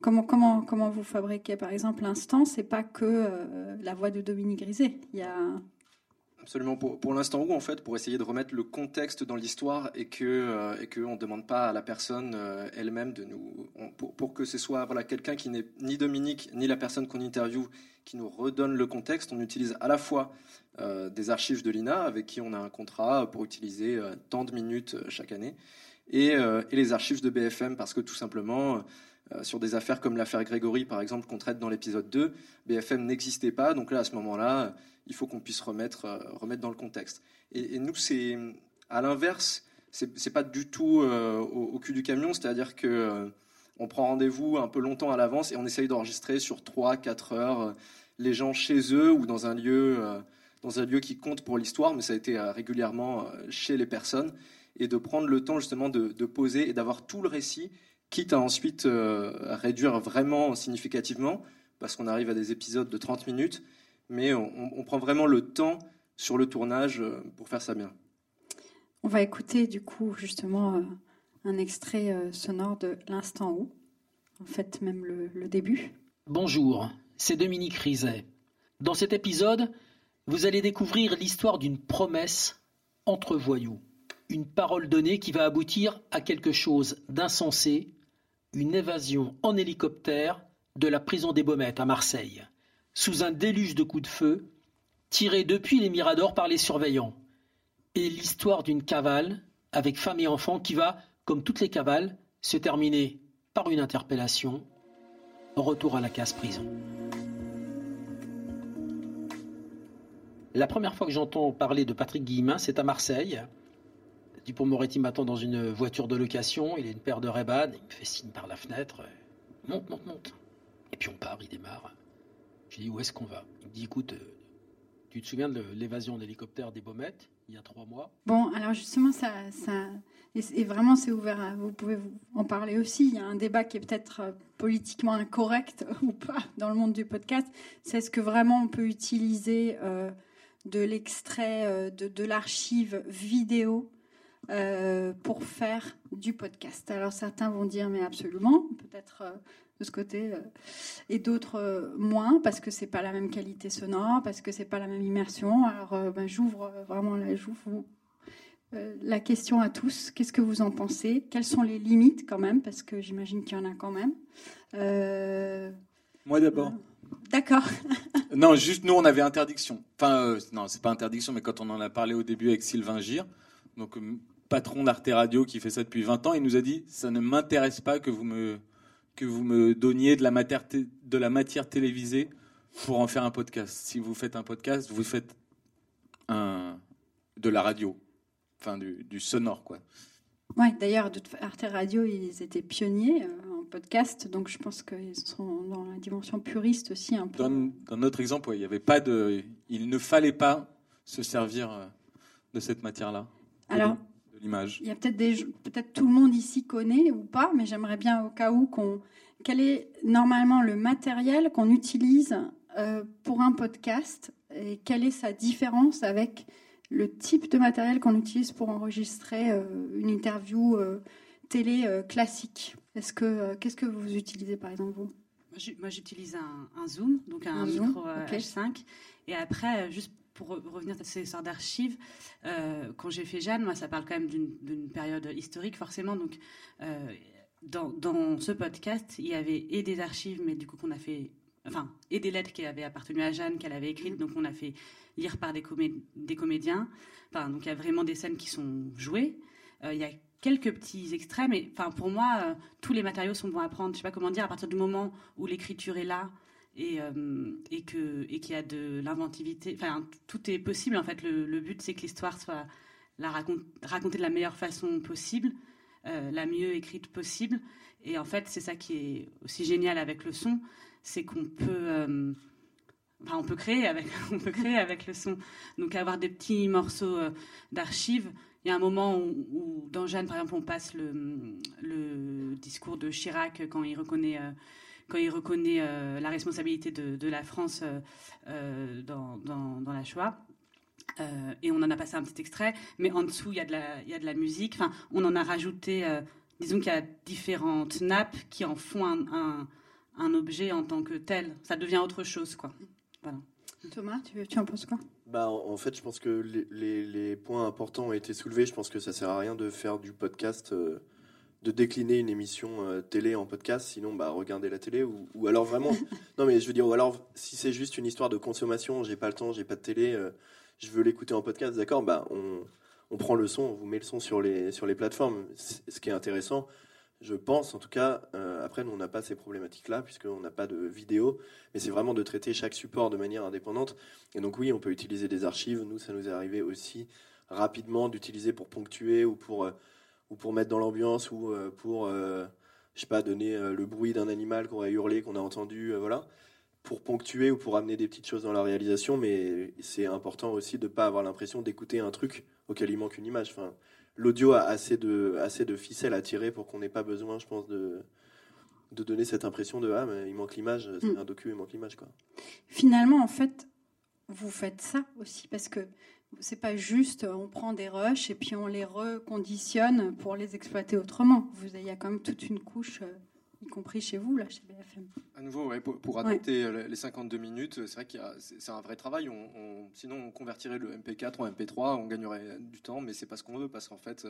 Comment, comment, comment vous fabriquez, par exemple, l'instant C'est pas que euh, la voix de Dominique Griset. Il y a. Absolument. Pour, pour l'instant où, en fait, pour essayer de remettre le contexte dans l'histoire et que euh, et que on demande pas à la personne euh, elle-même de nous pour, pour que ce soit voilà quelqu'un qui n'est ni Dominique ni la personne qu'on interviewe qui nous redonne le contexte. On utilise à la fois euh, des archives de l'INA avec qui on a un contrat pour utiliser euh, tant de minutes chaque année et, et les archives de BFM parce que tout simplement sur des affaires comme l'affaire Grégory, par exemple, qu'on traite dans l'épisode 2, BFM n'existait pas. Donc là, à ce moment-là, euh, il faut qu'on puisse remettre, euh, remettre dans le contexte. Et, nous, c'est à l'inverse, c'est pas du tout euh, au, cul du camion, c'est-à-dire que euh, on prend rendez-vous un peu longtemps à l'avance et on essaye d'enregistrer sur 3-4 heures euh, les gens chez eux ou dans un lieu, euh, dans un lieu qui compte pour l'histoire, mais ça a été régulièrement chez les personnes, et de prendre le temps justement de poser et d'avoir tout le récit, quitte à ensuite réduire vraiment significativement, parce qu'on arrive à des épisodes de 30 minutes, mais on, on prend vraiment le temps sur le tournage pour faire ça bien. On va écouter du coup justement un extrait sonore de l'instant où, en fait même le, le début. Bonjour, c'est Dominique Rizet. Dans cet épisode, vous allez découvrir l'histoire d'une promesse entre voyous. Une parole donnée qui va aboutir à quelque chose d'insensé, une évasion en hélicoptère de la prison des Baumettes à Marseille, sous un déluge de coups de feu, tirés depuis les miradors par les surveillants. Et l'histoire d'une cavale avec femme et enfants qui va, comme toutes les cavales, se terminer par une interpellation, retour à la case prison. La première fois que j'entends parler de Patrick Guillemin, c'est à Marseille. Dupont Moretti m'attend dans une voiture de location, il a une paire de ray il me fait signe par la fenêtre. Monte, monte, monte. Et puis on part, il démarre. Je dis où est-ce qu'on va? Il me dit écoute, euh, tu te souviens de l'évasion d'hélicoptère des Baumettes il y a trois mois? Bon, alors justement, ça, et, vraiment c'est ouvert. À, vous pouvez en parler aussi. Il y a un débat qui est peut-être euh, politiquement incorrect [LAUGHS] ou pas dans le monde du podcast. C'est ce que vraiment on peut utiliser euh, de l'extrait euh, de l'archive vidéo euh, pour faire du podcast. Alors certains vont dire mais absolument, peut-être euh, de ce côté, euh, et d'autres moins parce que c'est pas la même qualité sonore, parce que c'est pas la même immersion. Alors ben, j'ouvre vraiment la, j'ouvre la question à tous. Qu'est-ce que vous en pensez? Quelles sont les limites quand même? Parce que j'imagine qu'il y en a quand même. Moi d'abord. D'accord. [LAUGHS] non, juste nous, on avait interdiction. Enfin, non, c'est pas interdiction, mais quand on en a parlé au début avec Sylvain Gire, donc patron d'Arte Radio qui fait ça depuis 20 ans, il nous a dit ça ne m'intéresse pas que vous me que vous me donniez de la matière de la matière télévisée pour en faire un podcast. Si vous faites un podcast, vous faites un de la radio, enfin du, du sonore quoi. Ouais, d'ailleurs, Arte Radio, ils étaient pionniers euh, en podcast, donc je pense qu'ils sont dans la dimension puriste aussi un peu. Dans, dans notre exemple, ouais, il y avait pas de, il ne fallait pas se servir euh, de cette matière-là. Alors, de l'image. Il y a peut-être des, peut-être tout le monde ici connaît ou pas, mais j'aimerais bien au cas où qu'on, quel est normalement le matériel qu'on utilise euh, pour un podcast et quelle est sa différence avec le type de matériel qu'on utilise pour enregistrer euh, une interview euh, télé classique. Est-ce que qu'est-ce que vous utilisez par exemple vous? Moi, j'utilise un, un, Zoom, donc un, un micro Zoom, okay. H5. Et après, juste pour revenir à ces histoires d'archives, euh, quand j'ai fait Jeanne, moi, ça parle quand même d'une période historique, forcément. Donc, euh, dans, dans, ce podcast, il y avait et des archives, mais du coup, qu'on a fait. Enfin, et des lettres qui avaient appartenu à Jeanne, qu'elle avait écrites. Donc, on a fait lire par des, comé des comédiens. Enfin, donc, il y a vraiment des scènes qui sont jouées. Euh, il y a quelques petits extraits, mais enfin, pour moi, euh, tous les matériaux sont bons à prendre. Je sais pas comment dire, à partir du moment où l'écriture est là, et, euh, et qu'il y a de l'inventivité. Enfin, tout est possible. En fait, le, but c'est que l'histoire soit racontée de la meilleure façon possible, euh, la mieux écrite possible. Et en fait, c'est ça qui est aussi génial avec le son, c'est qu'on peut euh, Enfin, on peut créer avec, [LAUGHS] on peut créer avec le son. Donc avoir des petits morceaux d'archives. Il y a un moment où, dans Jeanne, par exemple, on passe le, discours de Chirac quand il reconnaît quand il reconnaît euh, la responsabilité de, de la France euh, euh, dans, dans, dans, la Shoah. Euh, et on en a passé un petit extrait, mais en dessous, il y a de la, il y a de la musique. Enfin, on en a rajouté, euh, disons qu'il y a différentes nappes qui en font un, un, un, objet en tant que tel. Ça devient autre chose, quoi. Voilà. Thomas, tu, tu en penses quoi? Bah, en fait, je pense que les, les, les, points importants ont été soulevés. Je pense que ça sert à rien de faire du podcast euh, de décliner une émission euh, télé en podcast, sinon bah regardez la télé ou, ou alors vraiment [LAUGHS] non mais je veux dire ou alors si c'est juste une histoire de consommation, j'ai pas le temps, j'ai pas de télé, euh, je veux l'écouter en podcast, d'accord, bah on, on prend le son, on vous met le son sur les sur les plateformes, ce qui est intéressant. Je pense, en tout cas, euh, après, nous, on n'a pas ces problématiques-là, puisqu'on n'a pas de vidéo, mais c'est vraiment de traiter chaque support de manière indépendante. Et donc, oui, on peut utiliser des archives. Nous, ça nous est arrivé aussi rapidement d'utiliser pour ponctuer ou pour ou pour mettre dans l'ambiance ou euh, pour, euh, je sais pas, donner euh, le bruit d'un animal qu'on a hurlé, qu'on a entendu, voilà. pour ponctuer ou pour amener des petites choses dans la réalisation, mais c'est important aussi de ne pas avoir l'impression d'écouter un truc auquel il manque une image. Enfin, l'audio a assez de, assez de ficelles à tirer pour qu'on n'ait pas besoin, je pense, de, de donner cette impression de ah mais il manque l'image, c'est Mm. un docu, il manque l'image quoi. Finalement, en fait, vous faites ça aussi parce que c'est pas juste euh, on prend des rushs et puis on les reconditionne pour les exploiter autrement. Vous, il y a quand même toute une couche, euh, y compris chez vous, là, chez BFM. À nouveau, ouais, pour, pour Ouais. adapter euh, les 52 minutes, c'est vrai qu'il a- c'est un vrai travail. On, on- sinon, on convertirait le MP4 en MP3, on gagnerait du temps, mais c'est pas ce qu'on veut parce qu'en fait,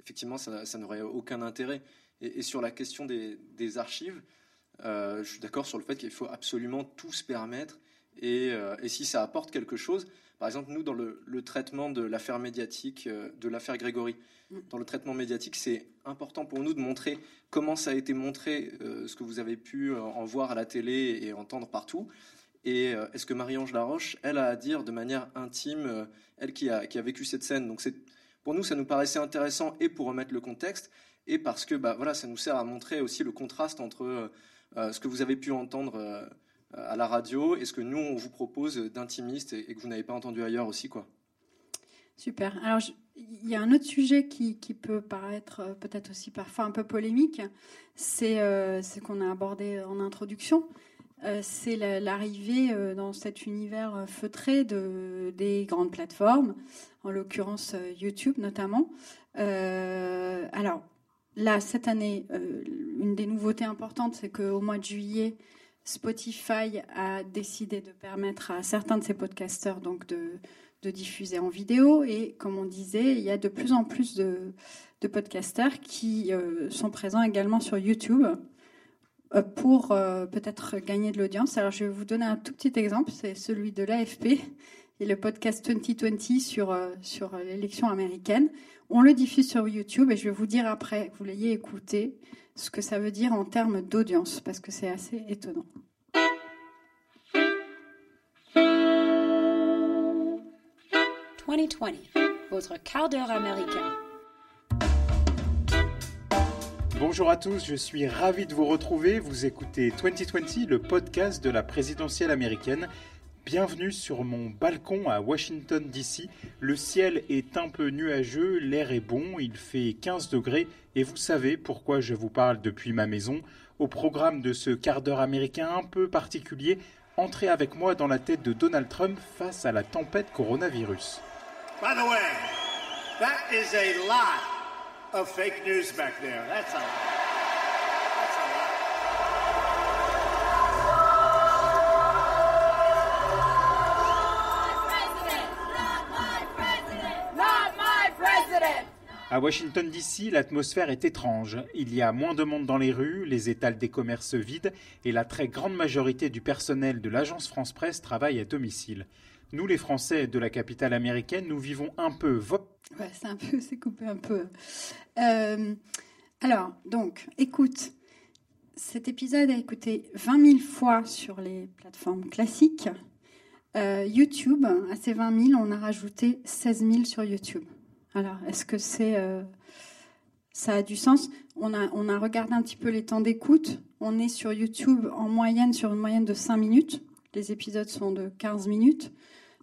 effectivement, ça, ça n'aurait aucun intérêt. Et, et sur la question des, des archives, euh, je suis d'accord sur le fait qu'il faut absolument tout se permettre. Et, euh, et si ça apporte quelque chose, par exemple, nous, dans le, le traitement de l'affaire médiatique, euh, de l'affaire Grégory, dans le traitement médiatique, c'est important pour nous de montrer comment ça a été montré, euh, ce que vous avez pu euh, en voir à la télé et entendre partout. Et euh, est-ce que Marie-Ange Laroche, elle a à dire de manière intime, euh, elle qui a, qui a vécu cette scène Donc c'est, pour nous, ça nous paraissait intéressant et pour remettre le contexte, et parce que bah, voilà, ça nous sert à montrer aussi le contraste entre euh, ce que vous avez pu entendre à la radio et ce que nous, on vous propose d'intimiste et, que vous n'avez pas entendu ailleurs aussi. quoi. Super. Alors, il y a un autre sujet qui, qui peut paraître euh, peut-être aussi parfois un peu polémique, c'est euh, ce qu'on a abordé en introduction. Euh, c'est la- l'arrivée euh, dans cet univers euh, feutré de, des grandes plateformes, en l'occurrence euh, YouTube notamment. Euh, alors, là, cette année, euh, une des nouveautés importantes, c'est qu'au mois de juillet, Spotify a décidé de permettre à certains de ses podcasteurs donc de, diffuser en vidéo. Et comme on disait, il y a de plus en plus de, de podcasteurs qui euh, sont présents également sur YouTube euh, pour euh, peut-être gagner de l'audience. Alors je vais vous donner un tout petit exemple, c'est celui de l'AFP et le podcast 2020 sur, euh, sur l'élection américaine. On le diffuse sur YouTube et je vais vous dire après, que vous l'ayez écouté, ce que ça veut dire en termes d'audience, parce que c'est assez étonnant. 2020, votre quart d'heure américain. Bonjour à tous, je suis ravi de vous retrouver. Vous écoutez 2020, le podcast de la présidentielle américaine. Bienvenue sur mon balcon à Washington, D.C. Le ciel est un peu nuageux, l'air est bon, il fait 15 degrés et vous savez pourquoi je vous parle depuis ma maison. Au programme de ce quart d'heure américain un peu particulier, entrez avec moi dans la tête de Donald Trump face à la tempête coronavirus. By the way, that is a lot of fake news back there. That's a À Washington, D.C., l'atmosphère est étrange. Il y a moins de monde dans les rues, les étals des commerces vides et la très grande majorité du personnel de l'agence France-Presse travaille à domicile. Nous, les Français de la capitale américaine, nous vivons un peu Ouais, c'est un peu, [LAUGHS] c'est coupé un peu. Euh, alors, donc, écoute, cet épisode a écouté 20 000 fois sur les plateformes classiques. Euh, YouTube, à ces 20 000, on a rajouté 16 000 sur YouTube. Alors, est-ce que c'est, euh, ça a du sens? On a, on a regardé un petit peu les temps d'écoute. On est sur YouTube en moyenne, sur une moyenne de 5 minutes. Les épisodes sont de 15 minutes.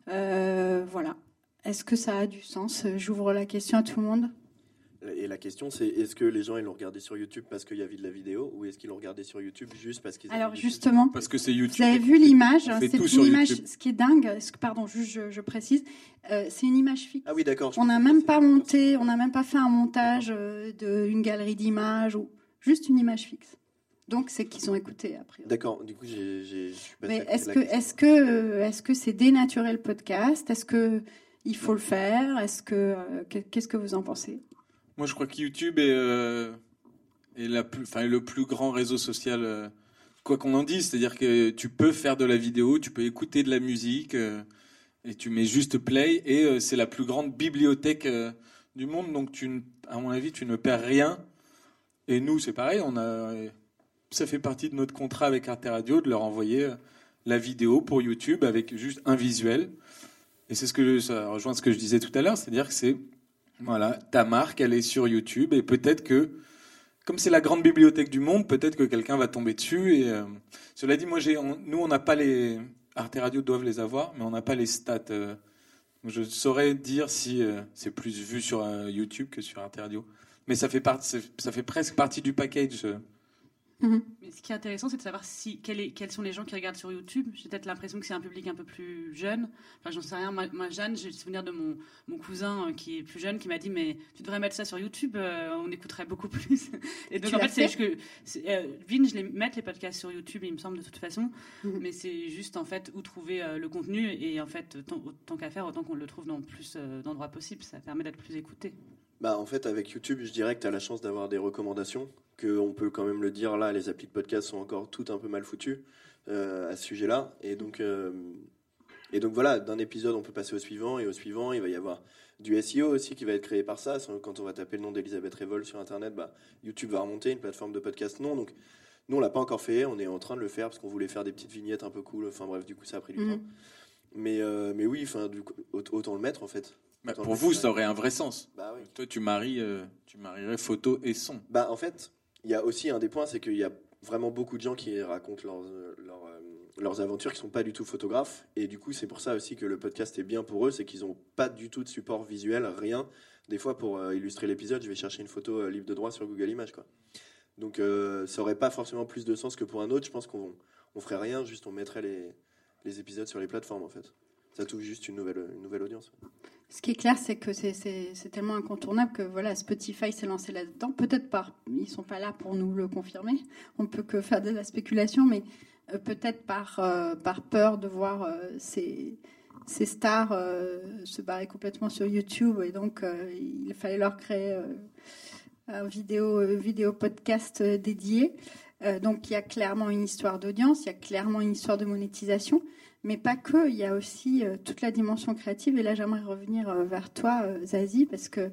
Euh, voilà. Est-ce que ça a du sens? J'ouvre la question à tout le monde. Et la question c'est est-ce que les gens ils l'ont regardé sur YouTube parce qu'il y avait de la vidéo ou est-ce qu'ils l'ont regardé sur YouTube juste parce qu'ils Alors justement, Parce que c'est YouTube. vous avez vu l'image C'est tout une sur image. YouTube. Ce qui est dingue, que- pardon, juste je, je précise, euh, c'est une image fixe. Ah oui d'accord. On n'a même pas monté, on n'a même pas fait un montage euh, d'une galerie d'images ou juste une image fixe. Donc c'est qu'ils ont écouté après. D'accord, du coup j'ai Mais est-ce de la que est-ce que euh, est-ce que c'est dénaturer le podcast? Est-ce que il faut le faire? Est-ce que euh, qu'est- qu'est-ce que vous en pensez? Moi, je crois que YouTube est, euh, le plus grand réseau social, euh, quoi qu'on en dise. C'est-à-dire que tu peux faire de la vidéo, tu peux écouter de la musique, euh, et tu mets juste play, et c'est la plus grande bibliothèque du monde. Donc, à mon avis, tu ne perds rien. Et nous, c'est pareil. On a, ça fait partie de notre contrat avec Arte Radio de leur envoyer la vidéo pour YouTube avec juste un visuel. Et c'est ce que ça rejoint ce que je disais tout à l'heure, c'est-à-dire que c'est voilà, ta marque, elle est sur YouTube et peut-être que comme c'est la grande bibliothèque du monde, peut-être que quelqu'un va tomber dessus. Euh, cela dit, moi, nous, on n'a pas les Arte Radio doivent les avoir, mais on n'a pas les stats. euh, je saurais dire si euh, c'est plus vu sur YouTube que sur Arte Radio. Mais ça fait presque partie du package. Euh. Mais ce qui est intéressant, c'est de savoir si, quel est- quels sont les gens qui regardent sur YouTube. J'ai peut-être l'impression que c'est un public un peu plus jeune. Enfin, j'en sais rien. Moi, Jeanne, j'ai le souvenir de mon, mon cousin euh, qui est plus jeune qui m'a dit Mais tu devrais mettre ça sur YouTube, euh, on écouterait beaucoup plus. [LAUGHS] Et donc, Tu en fait, c'est juste que. euh, Vin, je les mettre les podcasts sur YouTube, il me semble, de toute façon. Mhm. Mais c'est juste, en fait, où trouver euh, le contenu. Et en fait, tant, tant qu'à faire, autant qu'on le trouve dans plus d'endroits possibles. Ça permet d'être plus écouté. Bah, en fait, avec YouTube, je dirais que tu as la chance d'avoir des recommandations, qu'on peut quand même le dire là, les applis de podcast sont encore toutes un peu mal foutues euh, à ce sujet-là. Et donc, euh, et donc voilà, d'un épisode, on peut passer au suivant, et au suivant, il va y avoir du SEO aussi qui va être créé par ça. Quand on va taper le nom d'Elisabeth Révol sur Internet, bah, YouTube va remonter, une plateforme de podcast non. Donc, nous, on l'a pas encore fait, on est en train de le faire parce qu'on voulait faire des petites vignettes un peu cool. Enfin bref, du coup, ça a pris du Mhm. temps. Mais, euh, mais oui, enfin, du coup, aut- autant le mettre en fait. Bah, pour vous, ça aurait un vrai sens. Bah oui. Toi, tu maries, euh, tu marierais photo et son. Bah, en fait, il y a aussi un des points, c'est qu'il y a vraiment beaucoup de gens qui racontent leurs, euh, leurs, euh, leurs aventures qui sont pas du tout photographes. Et du coup, c'est pour ça aussi que le podcast est bien pour eux, c'est qu'ils n'ont pas du tout de support visuel, rien. Des fois, pour illustrer l'épisode, je vais chercher une photo libre de droit sur Google Images. Quoi. Donc, euh, ça aurait pas forcément plus de sens que pour un autre. Je pense qu'on on ferait rien, juste on mettrait les, les épisodes sur les plateformes, en fait. Ça touche juste une nouvelle, une nouvelle audience. Ce qui est clair, c'est que c'est- tellement incontournable que voilà, Spotify s'est lancé là-dedans. Peut-être pas, ils sont pas là pour nous le confirmer. On peut que faire de la spéculation, mais euh, peut-être par, euh, par peur de voir euh, ces, ces stars se barrer complètement sur YouTube. Et donc, il fallait leur créer un vidéo, vidéo podcast dédié. Euh, donc, il y a clairement une histoire d'audience, il y a clairement une histoire de monétisation. Mais pas que, il y a aussi euh, toute la dimension créative. Et là, j'aimerais revenir euh, vers toi, Zazie, parce que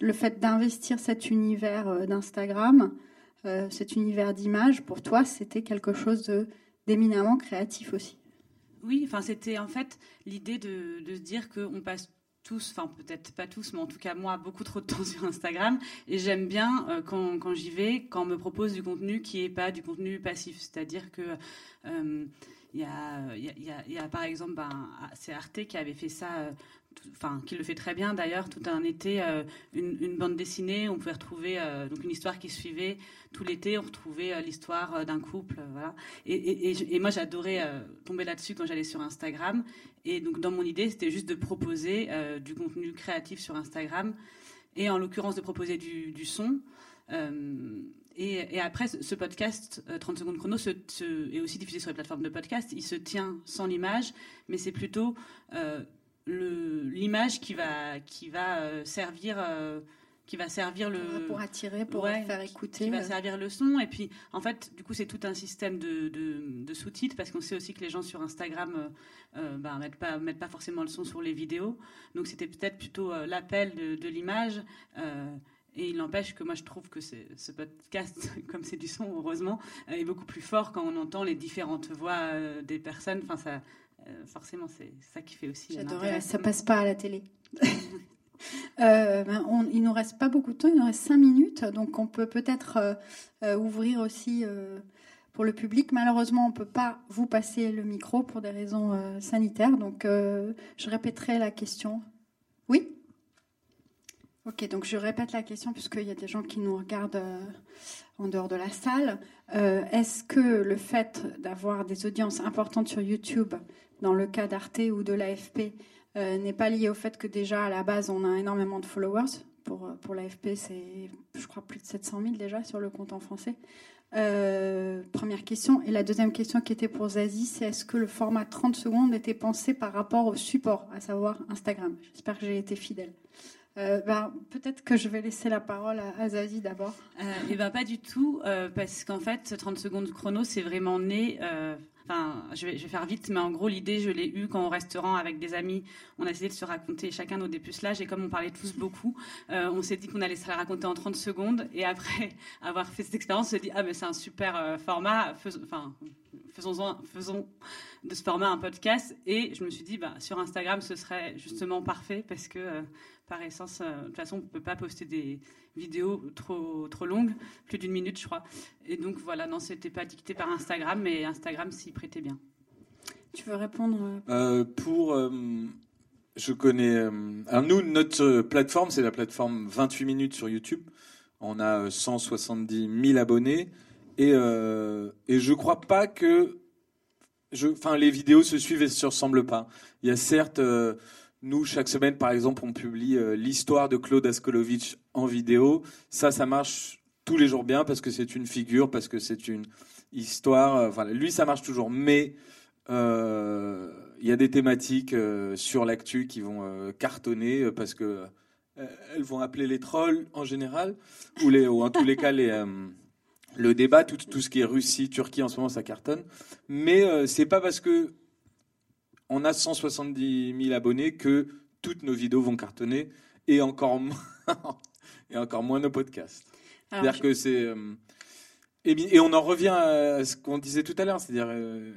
le fait d'investir cet univers d'Instagram, cet univers d'images, pour toi, c'était quelque chose d'éminemment créatif aussi. Oui, enfin c'était en fait l'idée de, de se dire qu'on passe tous, enfin peut-être pas tous, mais en tout cas moi, beaucoup trop de temps [LAUGHS] sur Instagram. Et j'aime bien euh, quand, quand j'y vais, quand on me propose du contenu qui est pas du contenu passif. C'est-à-dire que euh, il y, y, a, par exemple, ben, c'est Arte qui avait fait ça, euh, enfin qui le fait très bien d'ailleurs, tout un été, euh, une, bande dessinée. On pouvait retrouver euh, donc une histoire qui suivait tout l'été. On retrouvait euh, l'histoire d'un couple, voilà. Et, moi, j'adorais tomber là-dessus quand j'allais sur Instagram. Et donc, dans mon idée, c'était juste de proposer du contenu créatif sur Instagram, et en l'occurrence de proposer du, son. Et, après, ce podcast, euh, 30 secondes chrono, se, est aussi diffusé sur les plateformes de podcast. Il se tient sans l'image, mais c'est plutôt l'image qui va, qui va euh, servir. euh, qui va servir le Pour attirer, pour Ouais, faire écouter. qui va servir le son et puis en fait du coup c'est tout un système de, de- de sous-titres parce qu'on sait aussi que les gens sur Instagram euh, euh, ben, mettent pas mettent pas forcément le son sur les vidéos donc c'était peut-être plutôt euh, l'appel de, de l'image euh, et il n'empêche que moi je trouve que ce podcast, [LAUGHS] comme c'est du son heureusement, est beaucoup plus fort quand on entend les différentes voix des personnes. Enfin ça, forcément c'est ça qui fait aussi. J'adorais, ça passe pas à la télé. [LAUGHS] Euh, ben, on- il nous reste pas beaucoup de temps, il nous reste cinq minutes, donc on peut peut-être euh, euh, ouvrir aussi euh, pour le public. Malheureusement, on peut pas vous passer le micro pour des raisons euh, sanitaires, donc euh, je répéterai la question. Oui? Ok, donc je répète la question puisqu'il y a des gens qui nous regardent euh, en dehors de la salle. Euh, Est-ce que le fait d'avoir des audiences importantes sur YouTube, dans le cas d'Arte ou de l'AFP, euh, n'est pas lié au fait que déjà à la base on a énormément de followers Pour, euh, pour l'AFP, c'est je crois plus de 700 000 déjà sur le compte en français. Euh, première question. Et la deuxième question qui était pour Zazie, c'est est-ce que le format 30 secondes était pensé par rapport au support, à savoir Instagram? J'espère que j'ai été fidèle. Ben, Peut-être que je vais laisser la parole à, Zazie d'abord. et ben pas du tout, parce qu'en fait, 30 secondes chrono, c'est vraiment né. Enfin, je vais, faire vite, mais en gros, l'idée, je l'ai eue quand au restaurant avec des amis. On a essayé de se raconter chacun nos dépucelages, et comme on parlait tous beaucoup, euh, on s'est dit qu'on allait se raconter en 30 secondes. Et après [LAUGHS] avoir fait cette expérience, on s'est dit ah mais c'est un super euh, format. Enfin, faisons faisons de ce format un podcast. Et je me suis dit bah sur Instagram, ce serait justement parfait parce que euh, par essence, euh, de toute façon, on ne peut pas poster des vidéos trop, trop longues, plus d'une minute, je crois. Et donc voilà, non, c'était pas dicté par Instagram, mais Instagram s'y prêtait bien. Tu veux répondre euh, pour, euh, je connais. euh, alors nous, notre plateforme, c'est la plateforme 28 minutes sur YouTube. On a euh, 170 000 abonnés et euh, et je crois pas que, enfin, les vidéos se suivent et se ressemblent pas. Il y a certes, euh, nous chaque semaine, par exemple, on publie euh, l'histoire de Claude Askolovitch en vidéo. Ça, ça marche tous les jours bien parce que c'est une figure, parce que c'est une histoire. euh, Enfin, lui, ça marche toujours, mais il y a des thématiques sur l'actu qui vont cartonner parce que elles vont appeler les trolls en général, ou, les, ou en tous les cas les, le débat, tout, tout ce qui est Russie, Turquie en ce moment, ça cartonne. Mais euh, c'est pas parce que on a 170 000 abonnés que toutes nos vidéos vont cartonner et encore moins, [LAUGHS] et encore moins nos podcasts. C'est-à-dire je- que c'est euh, et, on en revient à ce qu'on disait tout à l'heure, c'est-à-dire euh,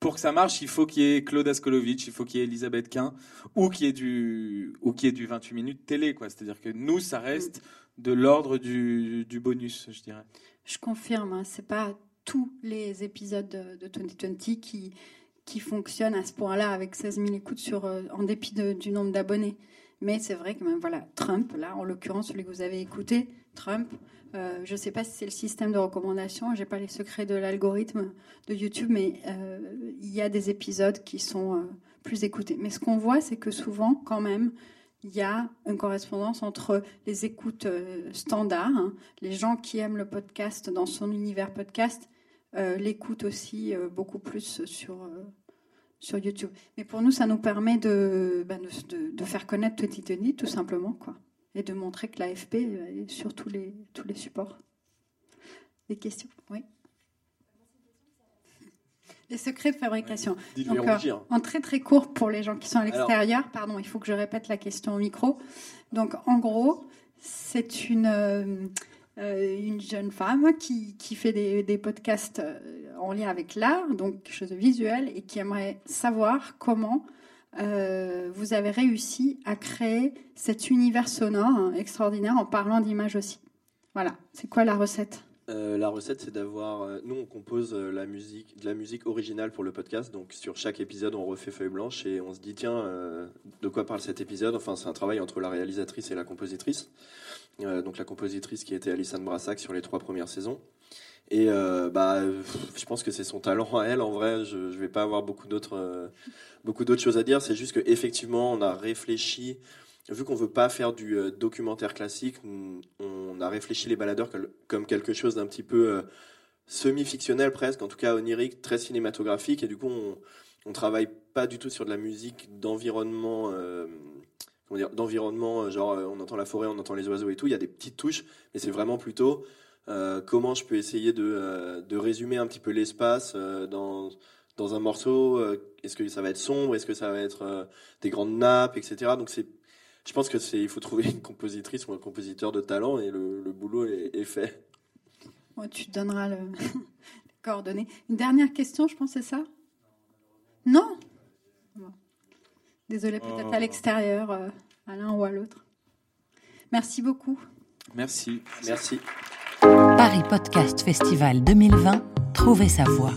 pour que ça marche, il faut qu'il y ait Claude Askolovitch, il faut qu'il y ait Elisabeth Quint, ou qu'il y ait du, ou qu'il y ait du 28 minutes télé, quoi. C'est-à-dire que nous, ça reste de l'ordre du, du bonus, je dirais. Je confirme, hein, c'est pas tous les épisodes de, de 2020 qui, qui fonctionnent à ce point-là avec 16 000 écoutes sur, euh, en dépit du nombre d'abonnés. Mais c'est vrai que même, voilà, Trump, là, en l'occurrence, celui que vous avez écouté, Trump, euh, je ne sais pas si c'est le système de recommandation, j'ai pas les secrets de l'algorithme de YouTube, mais euh, il y a des épisodes qui sont plus écoutés. Mais ce qu'on voit, c'est que souvent, quand même, il y a une correspondance entre les écoutes euh, standards, hein, les gens qui aiment le podcast dans son univers podcast, euh, l'écoutent aussi euh, beaucoup plus sur, euh, sur YouTube. Mais pour nous, ça nous permet de, ben, de, faire connaître 2020 tout simplement, quoi, et de montrer que l'AFP est sur tous les, tous les supports. Des questions? Oui. Les secrets de fabrication. Dis-lui Donc, euh, rougir. en très très court pour les gens qui sont à Alors- l'extérieur, pardon, il faut que je répète la question au micro. Donc, en gros, c'est une, euh, euh, une jeune femme qui, qui fait des, des podcasts en lien avec l'art, donc quelque chose de visuel, et qui aimerait savoir comment euh, vous avez réussi à créer cet univers sonore hein, extraordinaire en parlant d'images aussi. Voilà, c'est quoi la recette? Euh, la recette, c'est d'avoir. euh, nous, on compose euh, la musique, de la musique originale pour le podcast. Donc, sur chaque épisode, on refait feuille blanche et on se dit tiens, de quoi parle cet épisode? Enfin, c'est un travail entre la réalisatrice et la compositrice. Donc, la compositrice qui était Alison Brassac sur les trois premières saisons. Et bah, je pense que c'est son talent à elle. En vrai, je ne vais pas avoir beaucoup d'autres beaucoup d'autres choses à dire. C'est juste qu'effectivement, on a réfléchi. Vu qu'on veut pas faire du euh, documentaire classique, on- a réfléchi les baladeurs comme, quelque chose d'un petit peu euh, semi-fictionnel presque, en tout cas onirique, très cinématographique. Et du coup, on, on travaille pas du tout sur de la musique d'environnement, euh, d'environnement, euh, genre on entend la forêt, on entend les oiseaux et tout. Il y a des petites touches, mais c'est vraiment plutôt comment je peux essayer de, résumer un petit peu l'espace dans dans un morceau. Est-ce que ça va être sombre Est-ce que ça va être des grandes nappes, etc. Donc c'est je pense que c'est, il faut trouver une compositrice ou un compositeur de talent et le, le boulot est, est fait. Ouais, Tu te donneras le... [LAUGHS] les coordonnées. Une dernière question, je pense, c'est ça? Non? Bon. Désolée, peut-être Oh. à l'extérieur, euh, à l'un ou à l'autre. Merci beaucoup. Merci. Merci. Paris Podcast Festival 2020, trouvez sa voix.